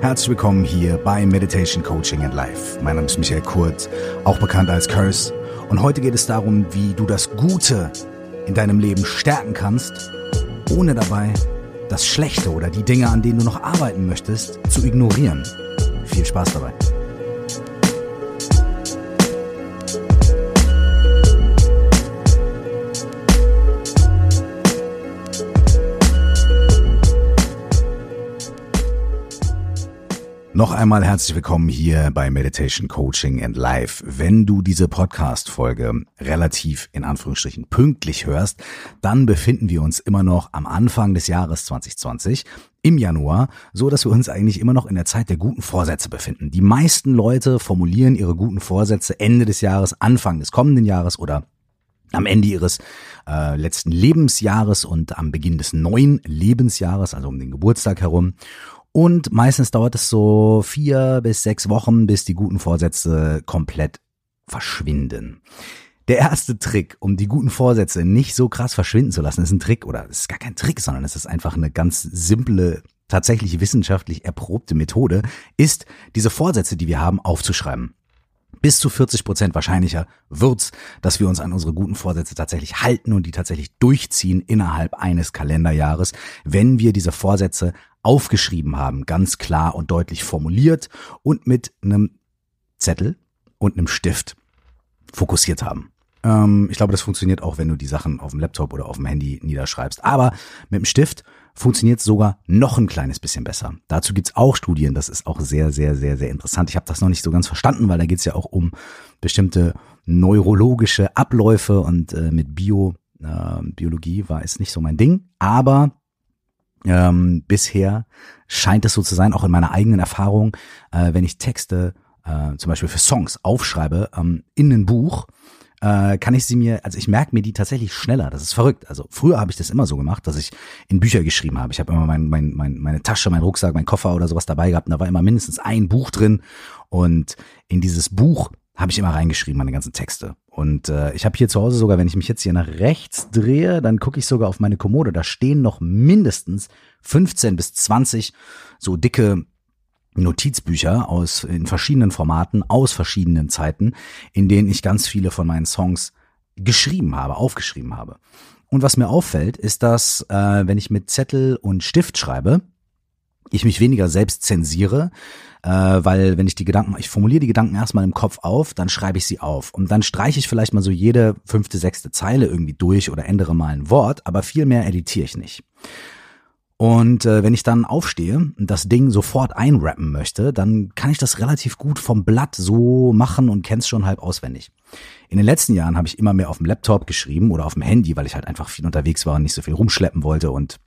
Herzlich willkommen hier bei Meditation Coaching and Life. Mein Name ist Michael Kurt, auch bekannt als Curse. Und heute geht es darum, wie du das Gute in deinem Leben stärken kannst, ohne dabei das Schlechte oder die Dinge, an denen du noch arbeiten möchtest, zu ignorieren. Viel Spaß dabei. Noch einmal herzlich willkommen hier bei Meditation Coaching and Life. Wenn du diese Podcast-Folge relativ in Anführungsstrichen pünktlich hörst, dann befinden wir uns immer noch am Anfang des Jahres 2020 im Januar, so dass wir uns eigentlich immer noch in der Zeit der guten Vorsätze befinden. Die meisten Leute formulieren ihre guten Vorsätze Ende des Jahres, Anfang des kommenden Jahres oder am Ende ihres äh, letzten Lebensjahres und am Beginn des neuen Lebensjahres, also um den Geburtstag herum. Und meistens dauert es so vier bis sechs Wochen, bis die guten Vorsätze komplett verschwinden. Der erste Trick, um die guten Vorsätze nicht so krass verschwinden zu lassen, ist ein Trick oder es ist gar kein Trick, sondern es ist einfach eine ganz simple, tatsächlich wissenschaftlich erprobte Methode, ist diese Vorsätze, die wir haben, aufzuschreiben bis zu 40 Prozent wahrscheinlicher wird's, dass wir uns an unsere guten Vorsätze tatsächlich halten und die tatsächlich durchziehen innerhalb eines Kalenderjahres, wenn wir diese Vorsätze aufgeschrieben haben, ganz klar und deutlich formuliert und mit einem Zettel und einem Stift fokussiert haben. Ähm, ich glaube, das funktioniert auch, wenn du die Sachen auf dem Laptop oder auf dem Handy niederschreibst. Aber mit dem Stift funktioniert sogar noch ein kleines bisschen besser. Dazu gibt's auch Studien, das ist auch sehr, sehr, sehr, sehr interessant. Ich habe das noch nicht so ganz verstanden, weil da geht's ja auch um bestimmte neurologische Abläufe und äh, mit Bio, äh, Biologie war es nicht so mein Ding. Aber ähm, bisher scheint es so zu sein, auch in meiner eigenen Erfahrung, äh, wenn ich Texte äh, zum Beispiel für Songs aufschreibe ähm, in ein Buch, äh, kann ich sie mir, also ich merke mir die tatsächlich schneller. Das ist verrückt. Also früher habe ich das immer so gemacht, dass ich in Bücher geschrieben habe. Ich habe immer mein, mein, mein, meine Tasche, mein Rucksack, mein Koffer oder sowas dabei gehabt und da war immer mindestens ein Buch drin. Und in dieses Buch habe ich immer reingeschrieben, meine ganzen Texte. Und äh, ich habe hier zu Hause sogar, wenn ich mich jetzt hier nach rechts drehe, dann gucke ich sogar auf meine Kommode. Da stehen noch mindestens 15 bis 20 so dicke Notizbücher aus in verschiedenen Formaten, aus verschiedenen Zeiten, in denen ich ganz viele von meinen Songs geschrieben habe, aufgeschrieben habe. Und was mir auffällt, ist, dass äh, wenn ich mit Zettel und Stift schreibe, ich mich weniger selbst zensiere, äh, weil wenn ich die Gedanken, ich formuliere die Gedanken erstmal im Kopf auf, dann schreibe ich sie auf und dann streiche ich vielleicht mal so jede fünfte, sechste Zeile irgendwie durch oder ändere mal ein Wort, aber viel mehr editiere ich nicht. Und äh, wenn ich dann aufstehe und das Ding sofort einrappen möchte, dann kann ich das relativ gut vom Blatt so machen und kenn's schon halb auswendig. In den letzten Jahren habe ich immer mehr auf dem Laptop geschrieben oder auf dem Handy, weil ich halt einfach viel unterwegs war und nicht so viel rumschleppen wollte und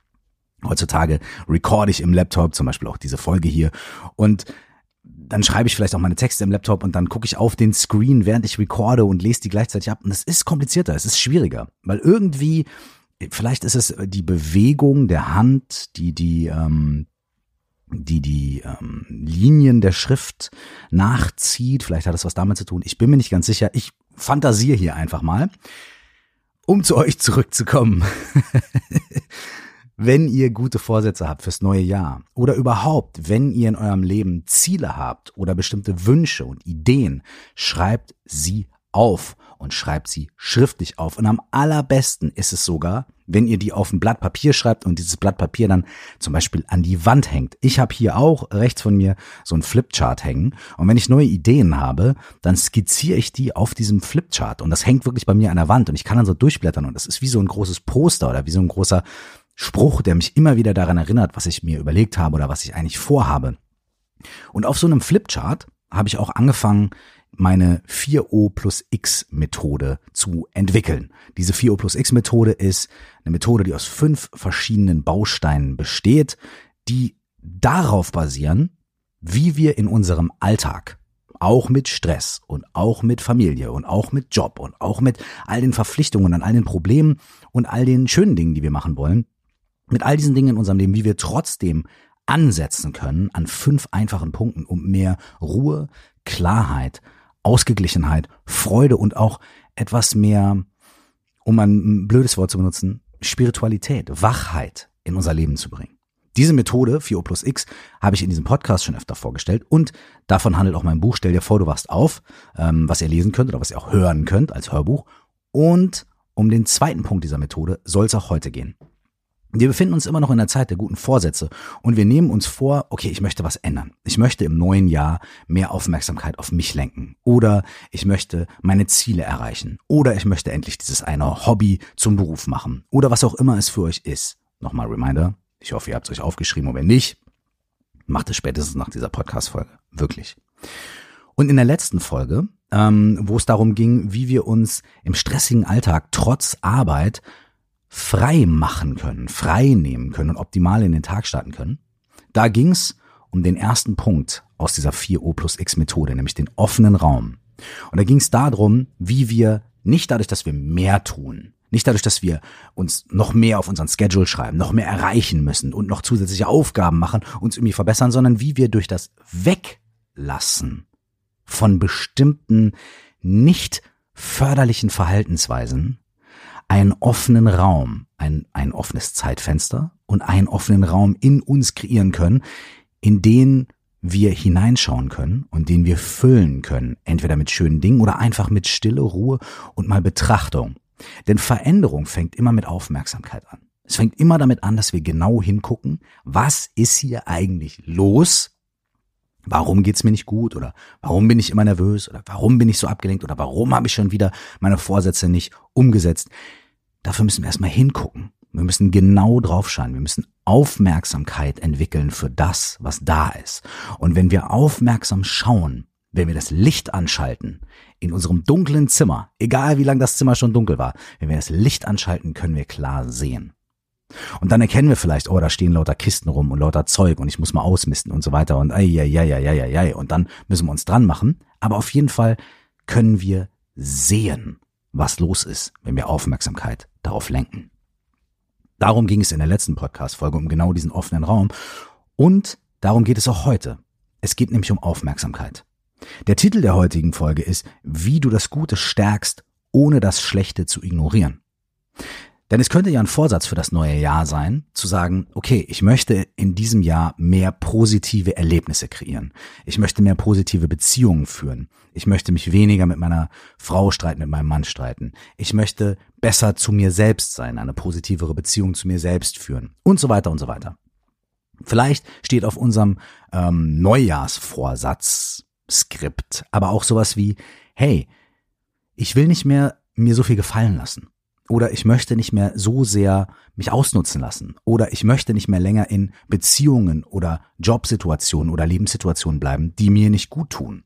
heutzutage recorde ich im Laptop, zum Beispiel auch diese Folge hier und dann schreibe ich vielleicht auch meine Texte im Laptop und dann gucke ich auf den Screen, während ich recorde und lese die gleichzeitig ab. Und es ist komplizierter, es ist schwieriger, weil irgendwie vielleicht ist es die Bewegung der Hand, die die ähm, die die ähm, Linien der Schrift nachzieht. Vielleicht hat es was damit zu tun. Ich bin mir nicht ganz sicher. Ich fantasiere hier einfach mal, um zu euch zurückzukommen. wenn ihr gute Vorsätze habt fürs neue Jahr oder überhaupt, wenn ihr in eurem Leben Ziele habt oder bestimmte Wünsche und Ideen, schreibt sie auf und schreibt sie schriftlich auf. Und am allerbesten ist es sogar, wenn ihr die auf ein Blatt Papier schreibt und dieses Blatt Papier dann zum Beispiel an die Wand hängt. Ich habe hier auch rechts von mir so ein Flipchart hängen und wenn ich neue Ideen habe, dann skizziere ich die auf diesem Flipchart und das hängt wirklich bei mir an der Wand und ich kann dann so durchblättern und das ist wie so ein großes Poster oder wie so ein großer Spruch, der mich immer wieder daran erinnert, was ich mir überlegt habe oder was ich eigentlich vorhabe. Und auf so einem Flipchart habe ich auch angefangen, meine 4O plus X Methode zu entwickeln. Diese 4O plus X Methode ist eine Methode, die aus fünf verschiedenen Bausteinen besteht, die darauf basieren, wie wir in unserem Alltag auch mit Stress und auch mit Familie und auch mit Job und auch mit all den Verpflichtungen und all den Problemen und all den schönen Dingen, die wir machen wollen, mit all diesen Dingen in unserem Leben, wie wir trotzdem ansetzen können an fünf einfachen Punkten, um mehr Ruhe, Klarheit, Ausgeglichenheit, Freude und auch etwas mehr, um ein blödes Wort zu benutzen, Spiritualität, Wachheit in unser Leben zu bringen. Diese Methode 4O plus X habe ich in diesem Podcast schon öfter vorgestellt und davon handelt auch mein Buch Stell dir vor, du wachst auf, ähm, was ihr lesen könnt oder was ihr auch hören könnt als Hörbuch. Und um den zweiten Punkt dieser Methode soll es auch heute gehen. Wir befinden uns immer noch in der Zeit der guten Vorsätze und wir nehmen uns vor, okay, ich möchte was ändern. Ich möchte im neuen Jahr mehr Aufmerksamkeit auf mich lenken oder ich möchte meine Ziele erreichen oder ich möchte endlich dieses eine Hobby zum Beruf machen oder was auch immer es für euch ist. Nochmal Reminder, ich hoffe, ihr habt es euch aufgeschrieben und wenn nicht, macht es spätestens nach dieser Podcast-Folge. Wirklich. Und in der letzten Folge, ähm, wo es darum ging, wie wir uns im stressigen Alltag trotz Arbeit frei machen können, frei nehmen können und optimal in den Tag starten können, da ging es um den ersten Punkt aus dieser 4O plus X Methode, nämlich den offenen Raum. Und da ging es darum, wie wir nicht dadurch, dass wir mehr tun, nicht dadurch, dass wir uns noch mehr auf unseren Schedule schreiben, noch mehr erreichen müssen und noch zusätzliche Aufgaben machen, uns irgendwie verbessern, sondern wie wir durch das Weglassen von bestimmten nicht förderlichen Verhaltensweisen einen offenen Raum, ein, ein offenes Zeitfenster und einen offenen Raum in uns kreieren können, in den wir hineinschauen können und den wir füllen können, entweder mit schönen Dingen oder einfach mit Stille, Ruhe und mal Betrachtung. Denn Veränderung fängt immer mit Aufmerksamkeit an. Es fängt immer damit an, dass wir genau hingucken, was ist hier eigentlich los? Warum geht's mir nicht gut? Oder warum bin ich immer nervös? Oder warum bin ich so abgelenkt? Oder warum habe ich schon wieder meine Vorsätze nicht umgesetzt? Dafür müssen wir erstmal hingucken. Wir müssen genau draufschauen. Wir müssen Aufmerksamkeit entwickeln für das, was da ist. Und wenn wir aufmerksam schauen, wenn wir das Licht anschalten in unserem dunklen Zimmer, egal wie lang das Zimmer schon dunkel war, wenn wir das Licht anschalten, können wir klar sehen. Und dann erkennen wir vielleicht, oh, da stehen lauter Kisten rum und lauter Zeug und ich muss mal ausmisten und so weiter und ei, ei, ei, ei, ei, ei, und dann müssen wir uns dran machen. Aber auf jeden Fall können wir sehen, was los ist, wenn wir Aufmerksamkeit darauf lenken. Darum ging es in der letzten Podcast-Folge um genau diesen offenen Raum und darum geht es auch heute. Es geht nämlich um Aufmerksamkeit. Der Titel der heutigen Folge ist, wie du das Gute stärkst, ohne das Schlechte zu ignorieren. Denn es könnte ja ein Vorsatz für das neue Jahr sein, zu sagen, okay, ich möchte in diesem Jahr mehr positive Erlebnisse kreieren. Ich möchte mehr positive Beziehungen führen. Ich möchte mich weniger mit meiner Frau streiten, mit meinem Mann streiten. Ich möchte besser zu mir selbst sein, eine positivere Beziehung zu mir selbst führen und so weiter und so weiter. Vielleicht steht auf unserem ähm, Neujahrsvorsatz Skript, aber auch sowas wie, hey, ich will nicht mehr mir so viel gefallen lassen. Oder ich möchte nicht mehr so sehr mich ausnutzen lassen. Oder ich möchte nicht mehr länger in Beziehungen oder Jobsituationen oder Lebenssituationen bleiben, die mir nicht gut tun.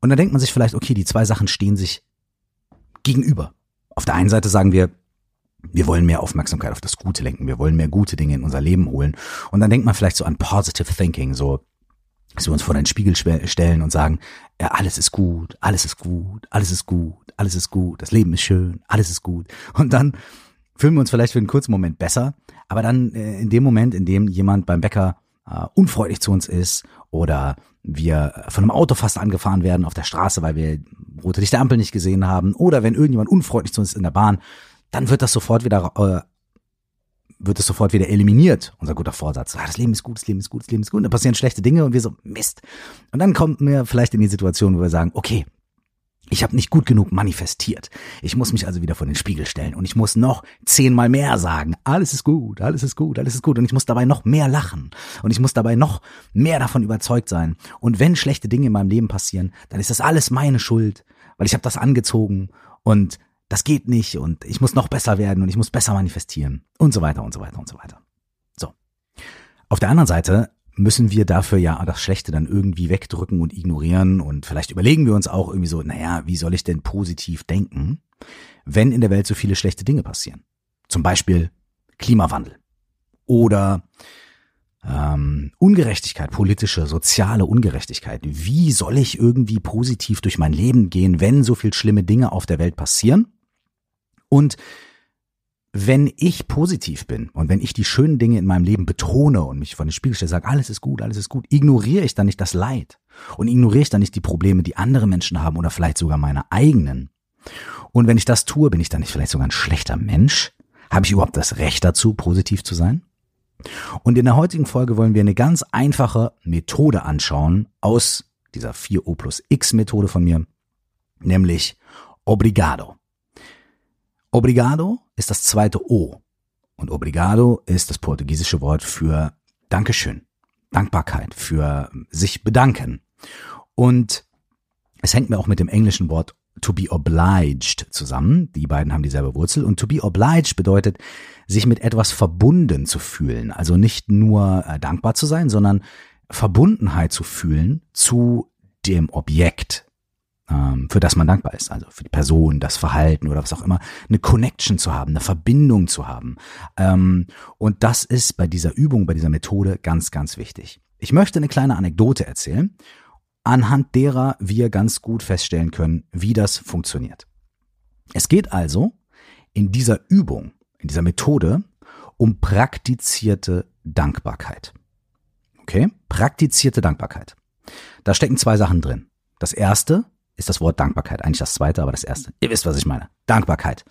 Und dann denkt man sich vielleicht, okay, die zwei Sachen stehen sich gegenüber. Auf der einen Seite sagen wir, wir wollen mehr Aufmerksamkeit auf das Gute lenken, wir wollen mehr gute Dinge in unser Leben holen. Und dann denkt man vielleicht so an Positive Thinking, so dass wir uns vor den Spiegel stellen und sagen, ja, alles ist gut, alles ist gut, alles ist gut, alles ist gut, das Leben ist schön, alles ist gut. Und dann fühlen wir uns vielleicht für einen kurzen Moment besser, aber dann äh, in dem Moment, in dem jemand beim Bäcker äh, unfreundlich zu uns ist oder wir von einem Auto fast angefahren werden auf der Straße, weil wir rote Licht der Ampel nicht gesehen haben oder wenn irgendjemand unfreundlich zu uns ist in der Bahn, dann wird das sofort wieder äh, wird es sofort wieder eliminiert, unser guter Vorsatz. Ah, das Leben ist gut, das Leben ist gut, das Leben ist gut. Und da passieren schlechte Dinge und wir so, Mist. Und dann kommt mir vielleicht in die Situation, wo wir sagen, okay, ich habe nicht gut genug manifestiert. Ich muss mich also wieder vor den Spiegel stellen und ich muss noch zehnmal mehr sagen. Alles ist gut, alles ist gut, alles ist gut. Und ich muss dabei noch mehr lachen. Und ich muss dabei noch mehr davon überzeugt sein. Und wenn schlechte Dinge in meinem Leben passieren, dann ist das alles meine Schuld, weil ich habe das angezogen und das geht nicht und ich muss noch besser werden und ich muss besser manifestieren und so weiter und so weiter und so weiter. So. Auf der anderen Seite müssen wir dafür ja das Schlechte dann irgendwie wegdrücken und ignorieren und vielleicht überlegen wir uns auch irgendwie so, naja, wie soll ich denn positiv denken, wenn in der Welt so viele schlechte Dinge passieren? Zum Beispiel Klimawandel oder ähm, Ungerechtigkeit, politische, soziale Ungerechtigkeit. Wie soll ich irgendwie positiv durch mein Leben gehen, wenn so viel schlimme Dinge auf der Welt passieren? Und wenn ich positiv bin und wenn ich die schönen Dinge in meinem Leben betone und mich von den Spiegel stelle, sage, alles ist gut, alles ist gut, ignoriere ich dann nicht das Leid und ignoriere ich dann nicht die Probleme, die andere Menschen haben oder vielleicht sogar meine eigenen. Und wenn ich das tue, bin ich dann nicht vielleicht sogar ein schlechter Mensch? Habe ich überhaupt das Recht dazu, positiv zu sein? Und in der heutigen Folge wollen wir eine ganz einfache Methode anschauen aus dieser 4O plus X Methode von mir, nämlich Obrigado. Obrigado ist das zweite O und Obrigado ist das portugiesische Wort für Dankeschön, Dankbarkeit, für sich bedanken. Und es hängt mir auch mit dem englischen Wort to be obliged zusammen. Die beiden haben dieselbe Wurzel. Und to be obliged bedeutet, sich mit etwas verbunden zu fühlen. Also nicht nur äh, dankbar zu sein, sondern Verbundenheit zu fühlen zu dem Objekt, für das man dankbar ist. Also für die Person, das Verhalten oder was auch immer. Eine Connection zu haben, eine Verbindung zu haben. Ähm, und das ist bei dieser Übung, bei dieser Methode ganz, ganz wichtig. Ich möchte eine kleine Anekdote erzählen anhand derer wir ganz gut feststellen können, wie das funktioniert. Es geht also in dieser Übung, in dieser Methode um praktizierte Dankbarkeit. Okay? Praktizierte Dankbarkeit. Da stecken zwei Sachen drin. Das erste ist das Wort Dankbarkeit. Eigentlich das zweite, aber das erste. Ihr wisst, was ich meine. Dankbarkeit.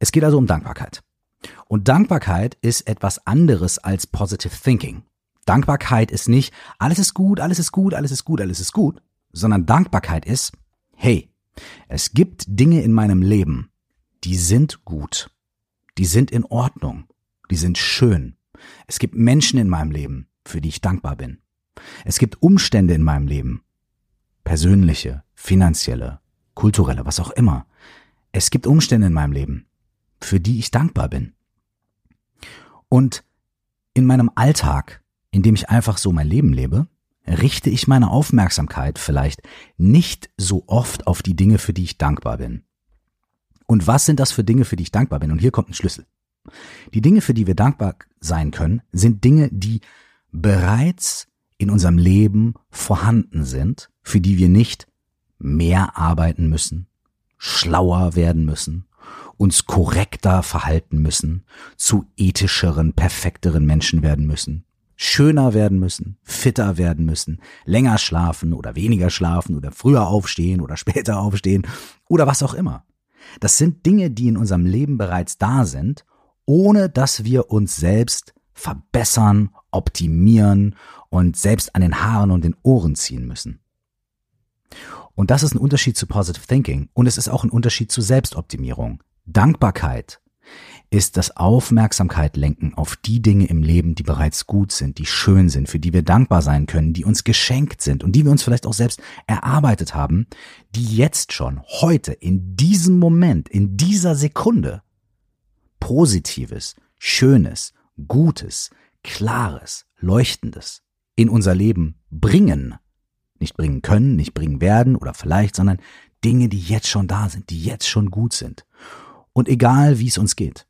Es geht also um Dankbarkeit. Und Dankbarkeit ist etwas anderes als Positive Thinking. Dankbarkeit ist nicht, alles ist gut, alles ist gut, alles ist gut, alles ist gut, sondern Dankbarkeit ist, hey, es gibt Dinge in meinem Leben, die sind gut, die sind in Ordnung, die sind schön. Es gibt Menschen in meinem Leben, für die ich dankbar bin. Es gibt Umstände in meinem Leben, persönliche, finanzielle, kulturelle, was auch immer. Es gibt Umstände in meinem Leben, für die ich dankbar bin. Und in meinem Alltag indem ich einfach so mein Leben lebe, richte ich meine Aufmerksamkeit vielleicht nicht so oft auf die Dinge, für die ich dankbar bin. Und was sind das für Dinge, für die ich dankbar bin? Und hier kommt ein Schlüssel. Die Dinge, für die wir dankbar sein können, sind Dinge, die bereits in unserem Leben vorhanden sind, für die wir nicht mehr arbeiten müssen, schlauer werden müssen, uns korrekter verhalten müssen, zu ethischeren, perfekteren Menschen werden müssen, schöner werden müssen, fitter werden müssen, länger schlafen oder weniger schlafen oder früher aufstehen oder später aufstehen oder was auch immer. Das sind Dinge, die in unserem Leben bereits da sind, ohne dass wir uns selbst verbessern, optimieren und selbst an den Haaren und den Ohren ziehen müssen. Und das ist ein Unterschied zu Positive Thinking und es ist auch ein Unterschied zu Selbstoptimierung. Dankbarkeit ist das Aufmerksamkeit lenken auf die Dinge im Leben, die bereits gut sind, die schön sind, für die wir dankbar sein können, die uns geschenkt sind und die wir uns vielleicht auch selbst erarbeitet haben, die jetzt schon, heute, in diesem Moment, in dieser Sekunde Positives, Schönes, Gutes, Klares, Leuchtendes in unser Leben bringen. Nicht bringen können, nicht bringen werden oder vielleicht, sondern Dinge, die jetzt schon da sind, die jetzt schon gut sind. Und egal, wie es uns geht,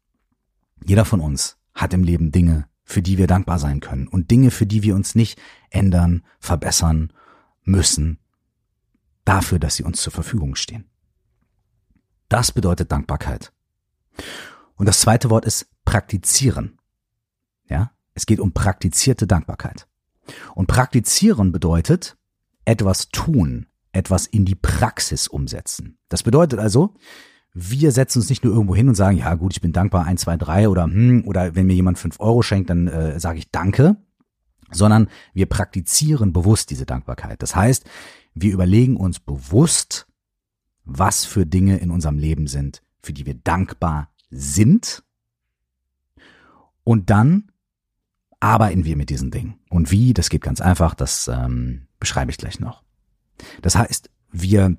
jeder von uns hat im Leben Dinge, für die wir dankbar sein können und Dinge, für die wir uns nicht ändern, verbessern müssen, dafür, dass sie uns zur Verfügung stehen. Das bedeutet Dankbarkeit. Und das zweite Wort ist praktizieren. Ja, es geht um praktizierte Dankbarkeit. Und praktizieren bedeutet etwas tun, etwas in die Praxis umsetzen. Das bedeutet also, wir setzen uns nicht nur irgendwo hin und sagen, ja gut, ich bin dankbar, eins, zwei, drei oder hm, oder wenn mir jemand fünf Euro schenkt, dann äh, sage ich Danke, sondern wir praktizieren bewusst diese Dankbarkeit. Das heißt, wir überlegen uns bewusst, was für Dinge in unserem Leben sind, für die wir dankbar sind. Und dann arbeiten wir mit diesen Dingen. Und wie, das geht ganz einfach, das ähm, beschreibe ich gleich noch. Das heißt, wir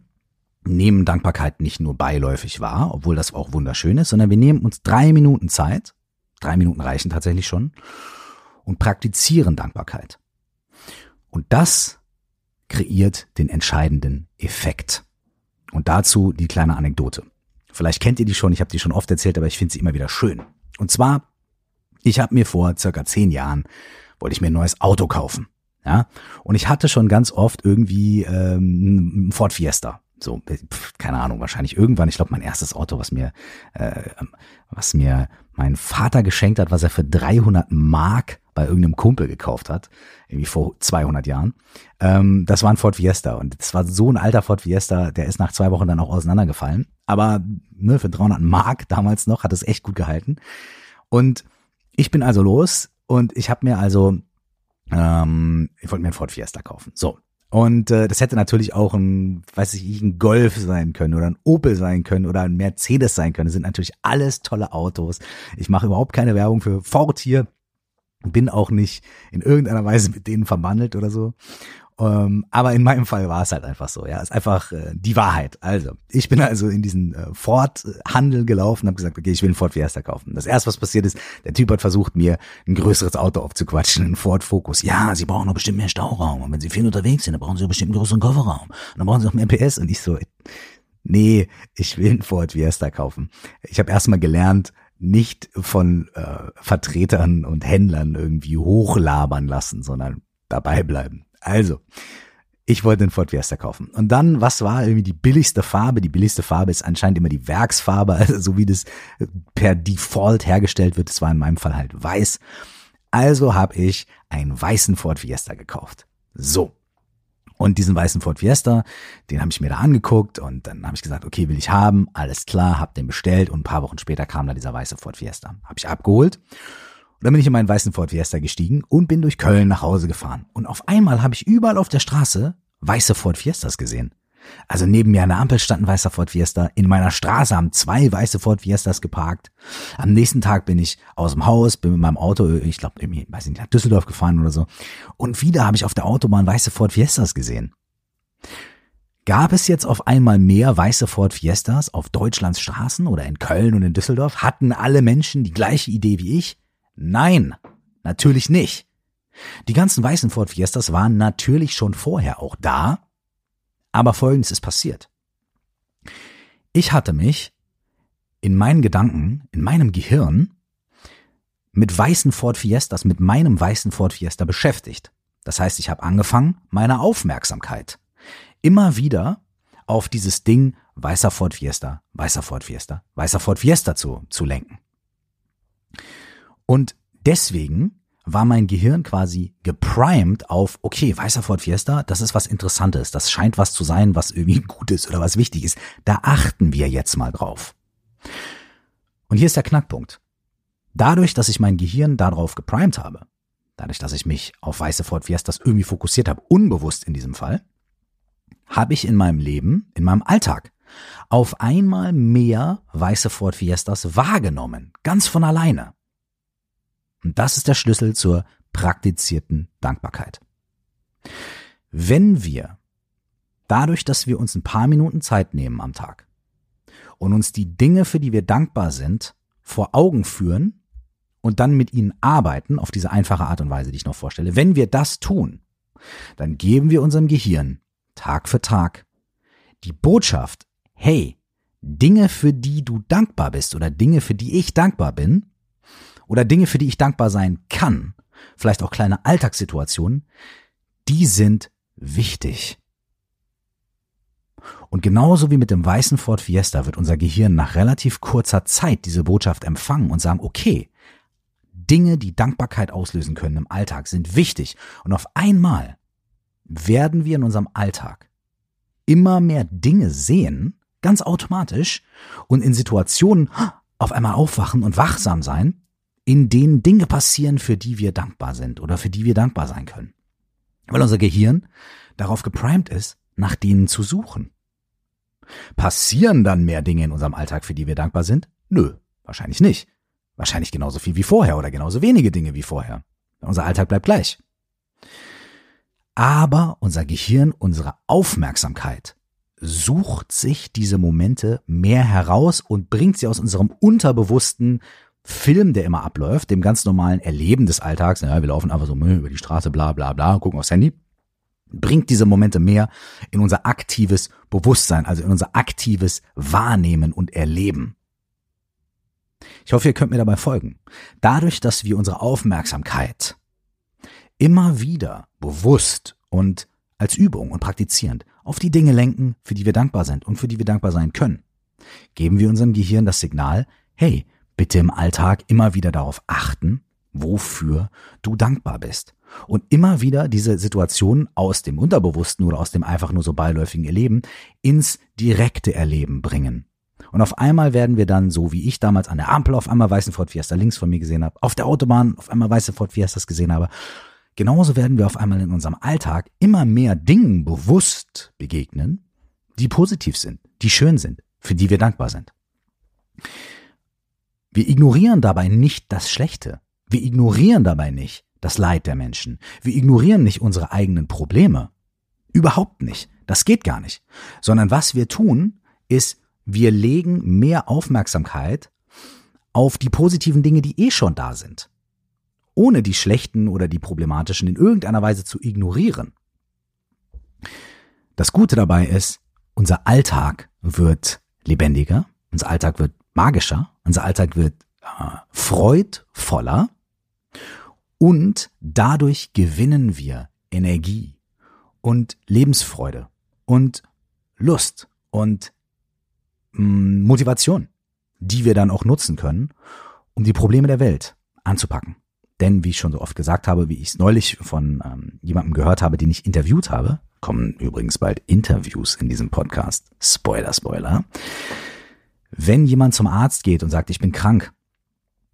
nehmen Dankbarkeit nicht nur beiläufig wahr, obwohl das auch wunderschön ist, sondern wir nehmen uns drei Minuten Zeit, drei Minuten reichen tatsächlich schon, und praktizieren Dankbarkeit. Und das kreiert den entscheidenden Effekt. Und dazu die kleine Anekdote. Vielleicht kennt ihr die schon, ich habe die schon oft erzählt, aber ich finde sie immer wieder schön. Und zwar, ich habe mir vor circa zehn Jahren, wollte ich mir ein neues Auto kaufen. Ja, und ich hatte schon ganz oft irgendwie ähm, ein Ford Fiesta so, keine Ahnung, wahrscheinlich irgendwann, ich glaube, mein erstes Auto, was mir, äh, was mir mein Vater geschenkt hat, was er für 300 Mark bei irgendeinem Kumpel gekauft hat, irgendwie vor 200 Jahren. Ähm, das war ein Ford Fiesta und das war so ein alter Ford Fiesta, der ist nach zwei Wochen dann auch auseinandergefallen. Aber ne, für 300 Mark damals noch hat es echt gut gehalten. Und ich bin also los Und ich habe mir also, ähm, ich wollte mir ein Ford Fiesta kaufen. So. Und äh, das hätte natürlich auch ein, weiß ich, ein Golf sein können oder ein Opel sein können oder ein Mercedes sein können. Das sind natürlich alles tolle Autos. Ich mache überhaupt keine Werbung für Ford hier. Bin auch nicht in irgendeiner Weise mit denen verwandelt oder so. Ähm, aber in meinem Fall war es halt einfach so, ja, ist einfach äh, die Wahrheit. Also, ich bin also in diesen äh, Ford-Handel gelaufen, habe gesagt, okay, ich will einen Ford Fiesta kaufen. Das erste, was passiert ist, der Typ hat versucht, mir ein größeres Auto aufzuquatschen, einen Ford Focus. Ja, Sie brauchen doch bestimmt mehr Stauraum. Und wenn Sie viel unterwegs sind, dann brauchen Sie bestimmt einen größeren Kofferraum. Und dann brauchen Sie auch mehr PS. Und ich so, nee, ich will einen Ford Fiesta kaufen. Ich habe erstmal gelernt, nicht von äh, Vertretern und Händlern irgendwie hochlabern lassen, sondern dabei bleiben. Also, ich wollte den Ford Fiesta kaufen. Und dann, was war irgendwie die billigste Farbe? Die billigste Farbe ist anscheinend immer die Werksfarbe, also so wie das per Default hergestellt wird. Das war in meinem Fall halt weiß. Also habe ich einen weißen Ford Fiesta gekauft. So. Und diesen weißen Ford Fiesta, den habe ich mir da angeguckt und dann habe ich gesagt, okay, will ich haben, alles klar, hab den bestellt und ein paar Wochen später kam da dieser weiße Ford Fiesta. Habe ich abgeholt und dann bin ich in meinen weißen Ford Fiesta gestiegen und bin durch Köln nach Hause gefahren. Und auf einmal habe ich überall auf der Straße weiße Ford Fiestas gesehen. Also neben mir an der Ampel stand ein weißer Ford Fiesta. In meiner Straße haben zwei weiße Ford Fiestas geparkt. Am nächsten Tag bin ich aus dem Haus, bin mit meinem Auto, ich glaube, irgendwie, weiß nicht, nach Düsseldorf gefahren oder so. Und wieder habe ich auf der Autobahn weiße Ford Fiestas gesehen. Gab es jetzt auf einmal mehr weiße Ford Fiestas auf Deutschlands Straßen oder in Köln und in Düsseldorf? Hatten alle Menschen die gleiche Idee wie ich? Nein, natürlich nicht. Die ganzen weißen Ford Fiestas waren natürlich schon vorher auch da, aber Folgendes ist passiert. Ich hatte mich in meinen Gedanken, in meinem Gehirn mit weißen Ford Fiestas, mit meinem weißen Ford Fiesta beschäftigt. Das heißt, ich habe angefangen, meine Aufmerksamkeit immer wieder auf dieses Ding weißer Ford Fiesta, weißer Ford Fiesta, weißer Ford Fiesta zu, zu lenken. Und deswegen war mein Gehirn quasi geprimed auf, okay, weißer Ford Fiesta, das ist was Interessantes, das scheint was zu sein, was irgendwie gut ist oder was wichtig ist. Da achten wir jetzt mal drauf. Und hier ist der Knackpunkt. Dadurch, dass ich mein Gehirn darauf geprimed habe, dadurch, dass ich mich auf weiße Ford Fiestas irgendwie fokussiert habe, unbewusst in diesem Fall, habe ich in meinem Leben, in meinem Alltag, auf einmal mehr weiße Ford Fiestas wahrgenommen, ganz von alleine. Und das ist der Schlüssel zur praktizierten Dankbarkeit. Wenn wir dadurch, dass wir uns ein paar Minuten Zeit nehmen am Tag und uns die Dinge, für die wir dankbar sind, vor Augen führen und dann mit ihnen arbeiten, auf diese einfache Art und Weise, die ich noch vorstelle, wenn wir das tun, dann geben wir unserem Gehirn Tag für Tag die Botschaft, hey, Dinge, für die du dankbar bist oder Dinge, für die ich dankbar bin, oder Dinge, für die ich dankbar sein kann, vielleicht auch kleine Alltagssituationen, die sind wichtig. Und genauso wie mit dem weißen Ford Fiesta wird unser Gehirn nach relativ kurzer Zeit diese Botschaft empfangen und sagen, okay, Dinge, die Dankbarkeit auslösen können im Alltag, sind wichtig. Und auf einmal werden wir in unserem Alltag immer mehr Dinge sehen, ganz automatisch, und in Situationen auf einmal aufwachen und wachsam sein, in denen Dinge passieren, für die wir dankbar sind oder für die wir dankbar sein können. Weil unser Gehirn darauf geprimed ist, nach denen zu suchen. Passieren dann mehr Dinge in unserem Alltag, für die wir dankbar sind? Nö, wahrscheinlich nicht. Wahrscheinlich genauso viel wie vorher oder genauso wenige Dinge wie vorher. Unser Alltag bleibt gleich. Aber unser Gehirn, unsere Aufmerksamkeit sucht sich diese Momente mehr heraus und bringt sie aus unserem unterbewussten Film, der immer abläuft, dem ganz normalen Erleben des Alltags, ja, wir laufen einfach so über die Straße, bla bla bla, gucken aufs Handy, bringt diese Momente mehr in unser aktives Bewusstsein, also in unser aktives Wahrnehmen und Erleben. Ich hoffe, ihr könnt mir dabei folgen. Dadurch, dass wir unsere Aufmerksamkeit immer wieder bewusst und als Übung und praktizierend auf die Dinge lenken, für die wir dankbar sind und für die wir dankbar sein können, geben wir unserem Gehirn das Signal, hey, bitte im Alltag immer wieder darauf achten, wofür du dankbar bist. Und immer wieder diese Situation aus dem Unterbewussten oder aus dem einfach nur so beiläufigen Erleben ins direkte Erleben bringen. Und auf einmal werden wir dann, so wie ich damals an der Ampel auf einmal weißen Ford Fiesta links von mir gesehen habe, auf der Autobahn auf einmal weiße Ford Fiestas gesehen habe, genauso werden wir auf einmal in unserem Alltag immer mehr Dingen bewusst begegnen, die positiv sind, die schön sind, für die wir dankbar sind. Wir ignorieren dabei nicht das Schlechte. Wir ignorieren dabei nicht das Leid der Menschen. Wir ignorieren nicht unsere eigenen Probleme. Überhaupt nicht. Das geht gar nicht. Sondern was wir tun, ist, wir legen mehr Aufmerksamkeit auf die positiven Dinge, die eh schon da sind. Ohne die schlechten oder die problematischen in irgendeiner Weise zu ignorieren. Das Gute dabei ist, unser Alltag wird lebendiger, unser Alltag wird magischer, unser Alltag wird äh, freudvoller und dadurch gewinnen wir Energie und Lebensfreude und Lust und mh, mm, Motivation, die wir dann auch nutzen können, um die Probleme der Welt anzupacken. Denn, wie ich schon so oft gesagt habe, wie ich es neulich von ähm, jemandem gehört habe, den ich interviewt habe, kommen übrigens bald Interviews in diesem Podcast. Spoiler, Spoiler. Wenn jemand zum Arzt geht und sagt, ich bin krank,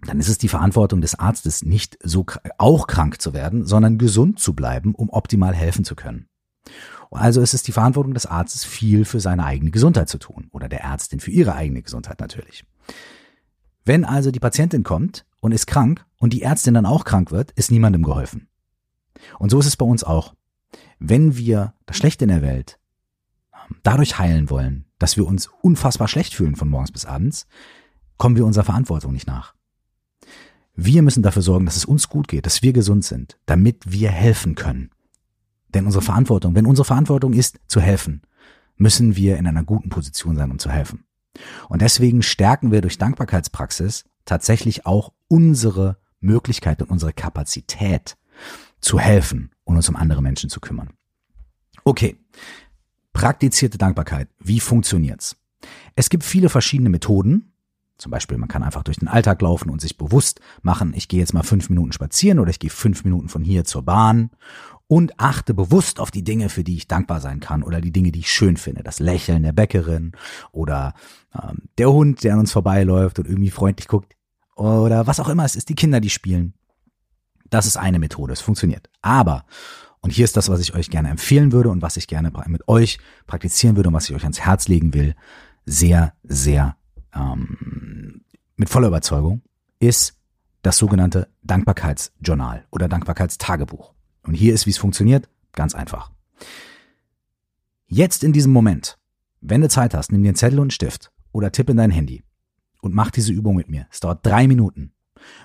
dann ist es die Verantwortung des Arztes, nicht so auch krank zu werden, sondern gesund zu bleiben, um optimal helfen zu können. Also ist es die Verantwortung des Arztes, viel für seine eigene Gesundheit zu tun oder der Ärztin für ihre eigene Gesundheit natürlich. Wenn also die Patientin kommt und ist krank und die Ärztin dann auch krank wird, ist niemandem geholfen. Und so ist es bei uns auch. Wenn wir das Schlechte in der Welt ähm, dadurch heilen wollen, dass wir uns unfassbar schlecht fühlen von morgens bis abends, kommen wir unserer Verantwortung nicht nach. Wir müssen dafür sorgen, dass es uns gut geht, dass wir gesund sind, damit wir helfen können. Denn unsere Verantwortung, wenn unsere Verantwortung ist, zu helfen, müssen wir in einer guten Position sein, um zu helfen. Und deswegen stärken wir durch Dankbarkeitspraxis tatsächlich auch unsere Möglichkeit und unsere Kapazität zu helfen und uns um andere Menschen zu kümmern. Okay. Praktizierte Dankbarkeit. Wie funktioniert's? Es gibt viele verschiedene Methoden. Zum Beispiel, man kann einfach durch den Alltag laufen und sich bewusst machen, ich gehe jetzt mal fünf Minuten spazieren oder ich gehe fünf Minuten von hier zur Bahn und achte bewusst auf die Dinge, für die ich dankbar sein kann oder die Dinge, die ich schön finde. Das Lächeln der Bäckerin oder ähm, der Hund, der an uns vorbeiläuft und irgendwie freundlich guckt oder was auch immer es ist, die Kinder, die spielen. Das ist eine Methode, es funktioniert. Aber, und hier ist das, was ich euch gerne empfehlen würde und was ich gerne mit euch praktizieren würde und was ich euch ans Herz legen will, sehr, sehr ähm, mit voller Überzeugung, ist das sogenannte Dankbarkeitsjournal oder Dankbarkeitstagebuch. Und hier ist, wie es funktioniert, ganz einfach. Jetzt in diesem Moment, wenn du Zeit hast, nimm dir einen Zettel und einen Stift oder tipp in dein Handy und mach diese Übung mit mir. Es dauert drei Minuten.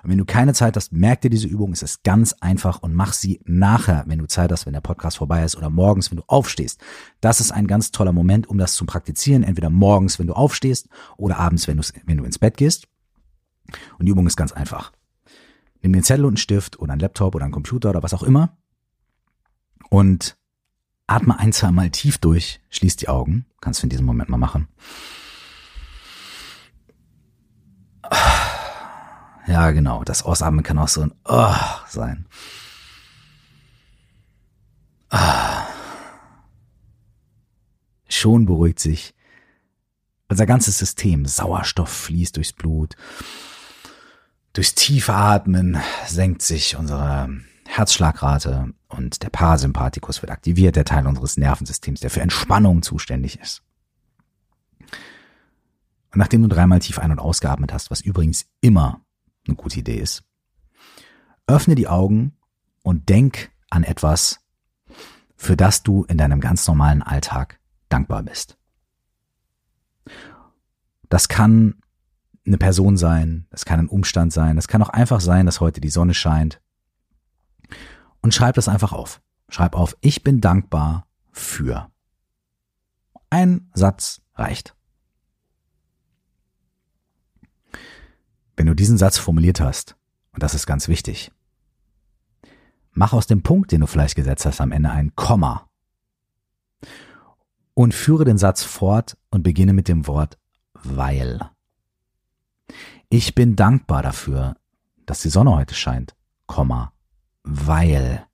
Und wenn du keine Zeit hast, merk dir diese Übung. Es ist ganz einfach und mach sie nachher, wenn du Zeit hast, wenn der Podcast vorbei ist oder morgens, wenn du aufstehst. Das ist ein ganz toller Moment, um das zu praktizieren. Entweder morgens, wenn du aufstehst oder abends, wenn, wenn du ins Bett gehst. Und die Übung ist ganz einfach. Nimm den Zettel und einen Stift oder einen Laptop oder einen Computer oder was auch immer und atme ein, zwei Mal tief durch, schließ die Augen, kannst du in diesem Moment mal machen. Ja, genau, das Ausatmen kann auch so ein oh sein. Schon beruhigt sich unser ganzes System. Sauerstoff fließt durchs Blut. Durchs tiefe Atmen senkt sich unsere Herzschlagrate und der Parasympathikus wird aktiviert, der Teil unseres Nervensystems, der für Entspannung zuständig ist. Und nachdem du dreimal tief ein- und ausgeatmet hast, was übrigens immer eine gute Idee ist, öffne die Augen und denk an etwas, für das du in deinem ganz normalen Alltag dankbar bist. Das kann eine Person sein, das kann ein Umstand sein, das kann auch einfach sein, dass heute die Sonne scheint, und schreib das einfach auf. Schreib auf, ich bin dankbar für. Ein Satz reicht. Wenn du diesen Satz formuliert hast, und das ist ganz wichtig, mach aus dem Punkt, den du vielleicht gesetzt hast, am Ende ein Komma und führe den Satz fort und beginne mit dem Wort weil. Ich bin dankbar dafür, dass die Sonne heute scheint, Komma, weil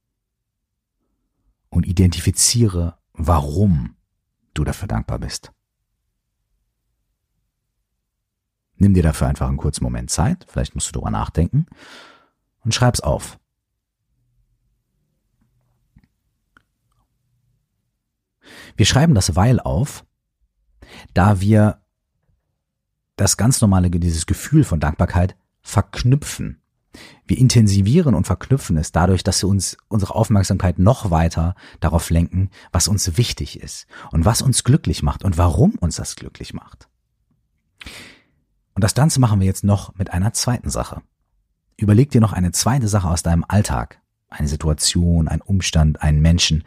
und identifiziere, warum du dafür dankbar bist. Nimm dir dafür einfach einen kurzen Moment Zeit, vielleicht musst du darüber nachdenken und schreib's auf. Wir schreiben das Weil auf, da wir das ganz normale, dieses Gefühl von Dankbarkeit verknüpfen. Wir intensivieren und verknüpfen es dadurch, dass wir uns unsere Aufmerksamkeit noch weiter darauf lenken, was uns wichtig ist und was uns glücklich macht und warum uns das glücklich macht. Und das Ganze machen wir jetzt noch mit einer zweiten Sache. Überleg dir noch eine zweite Sache aus deinem Alltag. Eine Situation, ein Umstand, einen Menschen,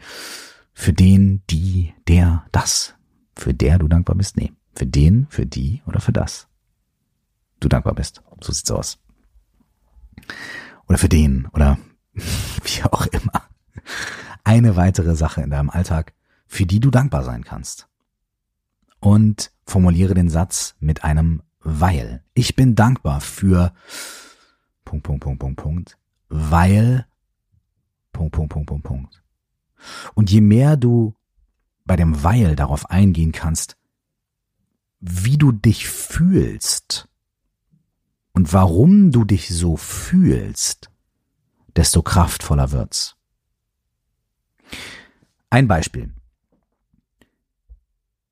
für den, die, der, das, für der du dankbar bist? Nee, für den, für die oder für das du dankbar bist. So sieht's aus. Oder für den oder wie auch immer. Eine weitere Sache in deinem Alltag, für die du dankbar sein kannst. Und formuliere den Satz mit einem weil. Ich bin dankbar für Punkt, Punkt, Punkt, Punkt, Punkt, weil Punkt, Punkt, Punkt, Punkt, Punkt. Und je mehr du bei dem Weil darauf eingehen kannst, wie du dich fühlst und warum du dich so fühlst, desto kraftvoller wird's. Ein Beispiel.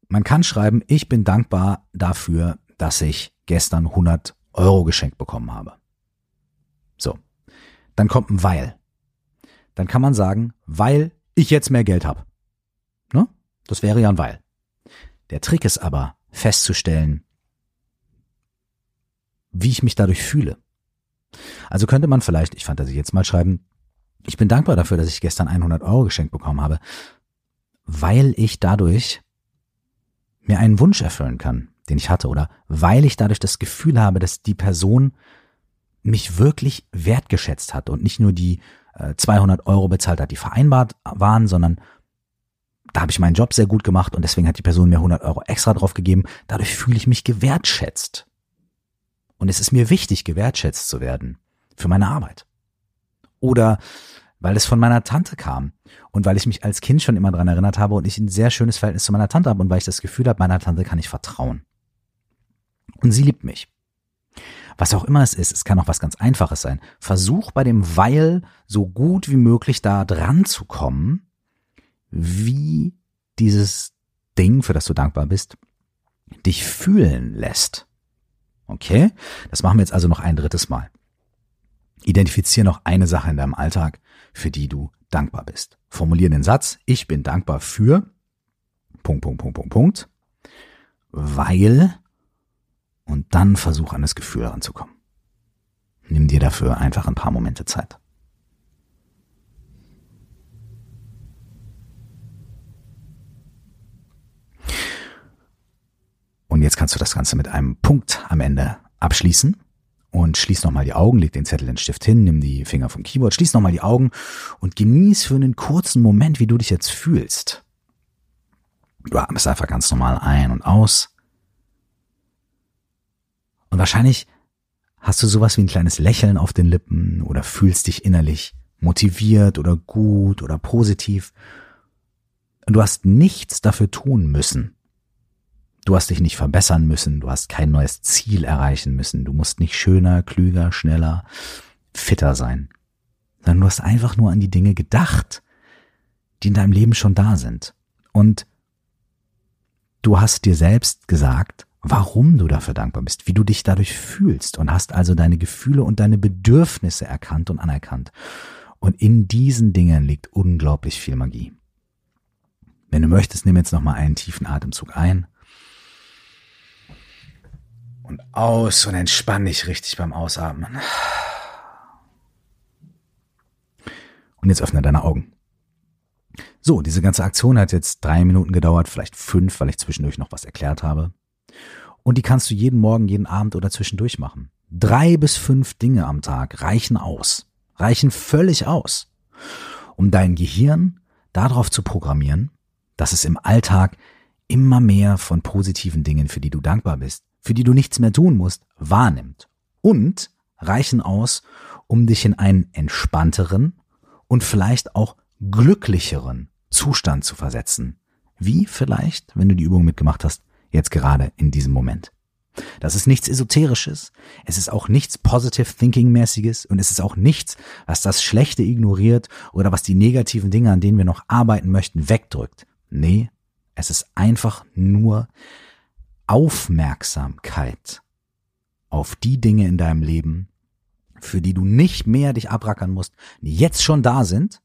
Man kann schreiben, ich bin dankbar dafür, dass ich gestern 100 Euro geschenkt bekommen habe. So. Dann kommt ein Weil. Dann kann man sagen, weil ich jetzt mehr Geld habe. Ne? Das wäre ja ein Weil. Der Trick ist aber festzustellen, wie ich mich dadurch fühle. Also könnte man vielleicht, ich fand, ich jetzt mal schreiben, ich bin dankbar dafür, dass ich gestern 100 Euro geschenkt bekommen habe, weil ich dadurch mir einen Wunsch erfüllen kann, den ich hatte, oder weil ich dadurch das Gefühl habe, dass die Person mich wirklich wertgeschätzt hat und nicht nur die 200 Euro bezahlt hat, die vereinbart waren, sondern da habe ich meinen Job sehr gut gemacht und deswegen hat die Person mir 100 Euro extra drauf gegeben. Dadurch fühle ich mich gewertschätzt. Und es ist mir wichtig, gewertschätzt zu werden für meine Arbeit. Oder weil es von meiner Tante kam und weil ich mich als Kind schon immer dran erinnert habe und ich ein sehr schönes Verhältnis zu meiner Tante habe und weil ich das Gefühl habe, meiner Tante kann ich vertrauen. Und sie liebt mich. Was auch immer es ist, es kann auch was ganz Einfaches sein. Versuch bei dem Weil so gut wie möglich da dran zu kommen, wie dieses Ding, für das du dankbar bist, dich fühlen lässt. Okay? Das machen wir jetzt also noch ein drittes Mal. Identifiziere noch eine Sache in deinem Alltag, für die du dankbar bist. Formuliere den Satz, ich bin dankbar für Punkt, Punkt, Punkt, Punkt, Punkt, weil und dann versuch an das Gefühl ranzukommen. Nimm dir dafür einfach ein paar Momente Zeit. Und jetzt kannst du das Ganze mit einem Punkt am Ende abschließen und schließ nochmal die Augen, leg den Zettel den Stift hin, nimm die Finger vom Keyboard, schließ nochmal die Augen und genieß für einen kurzen Moment, wie du dich jetzt fühlst. Du atmest einfach ganz normal ein und aus. Und wahrscheinlich hast du sowas wie ein kleines Lächeln auf den Lippen oder fühlst dich innerlich motiviert oder gut oder positiv. Und du hast nichts dafür tun müssen. Du hast dich nicht verbessern müssen, du hast kein neues Ziel erreichen müssen, du musst nicht schöner, klüger, schneller, fitter sein, sondern du hast einfach nur an die Dinge gedacht, die in deinem Leben schon da sind. Und du hast dir selbst gesagt, warum du dafür dankbar bist, wie du dich dadurch fühlst und hast also deine Gefühle und deine Bedürfnisse erkannt und anerkannt. Und in diesen Dingen liegt unglaublich viel Magie. Wenn du möchtest, nimm jetzt nochmal einen tiefen Atemzug ein und aus und entspann dich richtig beim Ausatmen. Und jetzt öffne deine Augen. So, diese ganze Aktion hat jetzt drei Minuten gedauert, vielleicht fünf, weil ich zwischendurch noch was erklärt habe. Und die kannst du jeden Morgen, jeden Abend oder zwischendurch machen. Drei bis fünf Dinge am Tag reichen aus. Reichen völlig aus. Um dein Gehirn darauf zu programmieren, dass es im Alltag immer mehr von positiven Dingen, für die du dankbar bist, für die du nichts mehr tun musst, wahrnimmt. Und reichen aus, um dich in einen entspannteren und vielleicht auch glücklicheren Zustand zu versetzen. Wie vielleicht, wenn du die Übung mitgemacht hast, jetzt gerade in diesem Moment. Das ist nichts Esoterisches, es ist auch nichts Positive Thinking mäßiges und es ist auch nichts, was das Schlechte ignoriert oder was die negativen Dinge, an denen wir noch arbeiten möchten, wegdrückt. Nee, es ist einfach nur Aufmerksamkeit auf die Dinge in deinem Leben, für die du nicht mehr dich abrackern musst, die jetzt schon da sind,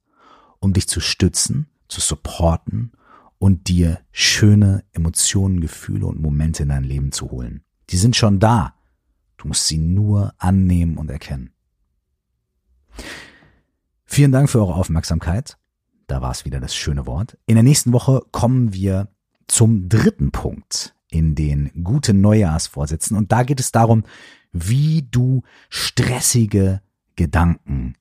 um dich zu stützen, zu supporten und dir schöne Emotionen, Gefühle und Momente in dein Leben zu holen. Die sind schon da. Du musst sie nur annehmen und erkennen. Vielen Dank für eure Aufmerksamkeit. Da war es wieder das schöne Wort. In der nächsten Woche kommen wir zum dritten Punkt in den guten Neujahrsvorsätzen. Und da geht es darum, wie du stressige Gedanken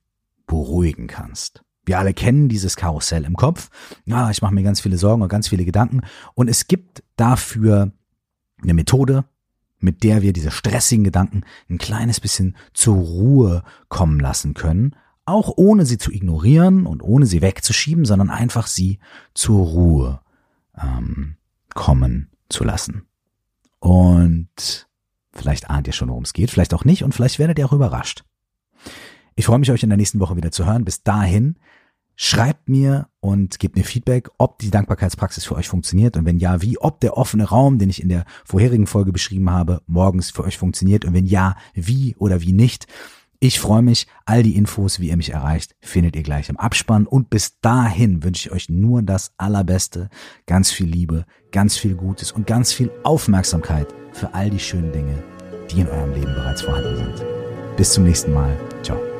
beruhigen kannst. Wir alle kennen dieses Karussell im Kopf. Ah, ich mache mir ganz viele Sorgen und ganz viele Gedanken. Und es gibt dafür eine Methode, mit der wir diese stressigen Gedanken ein kleines bisschen zur Ruhe kommen lassen können, auch ohne sie zu ignorieren und ohne sie wegzuschieben, sondern einfach sie zur Ruhe ähm, kommen zu lassen. Und vielleicht ahnt ihr schon, worum es geht, vielleicht auch nicht und vielleicht werdet ihr auch überrascht. Ich freue mich, euch in der nächsten Woche wieder zu hören. Bis dahin, schreibt mir und gebt mir Feedback, ob die Dankbarkeitspraxis für euch funktioniert und wenn ja, wie, ob der offene Raum, den ich in der vorherigen Folge beschrieben habe, morgens für euch funktioniert und wenn ja, wie oder wie nicht. Ich freue mich. All die Infos, wie ihr mich erreicht, findet ihr gleich im Abspann. Und bis dahin wünsche ich euch nur das Allerbeste, ganz viel Liebe, ganz viel Gutes und ganz viel Aufmerksamkeit für all die schönen Dinge, die in eurem Leben bereits vorhanden sind. Bis zum nächsten Mal. Ciao.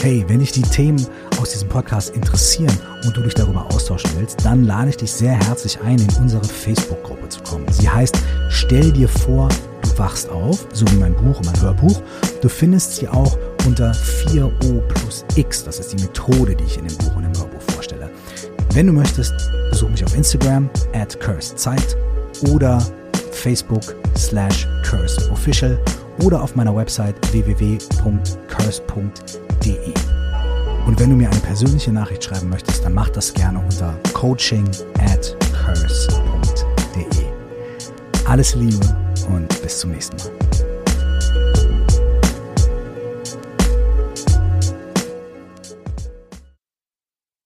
Hey, wenn dich die Themen aus diesem Podcast interessieren und du dich darüber austauschen willst, dann lade ich dich sehr herzlich ein, in unsere Facebook-Gruppe zu kommen. Sie heißt Stell dir vor, du wachst auf, so wie mein Buch und mein Hörbuch. Du findest sie auch unter 4O plus X. Das ist die Methode, die ich in dem Buch und im Hörbuch vorstelle. Wenn du möchtest, besuch mich auf Instagram at cursedzeit oder Facebook slash curseofficial oder auf meiner Website www.curse.de. Und wenn du mir eine persönliche Nachricht schreiben möchtest, dann mach das gerne unter coaching at curse.de. Alles Liebe und bis zum nächsten Mal.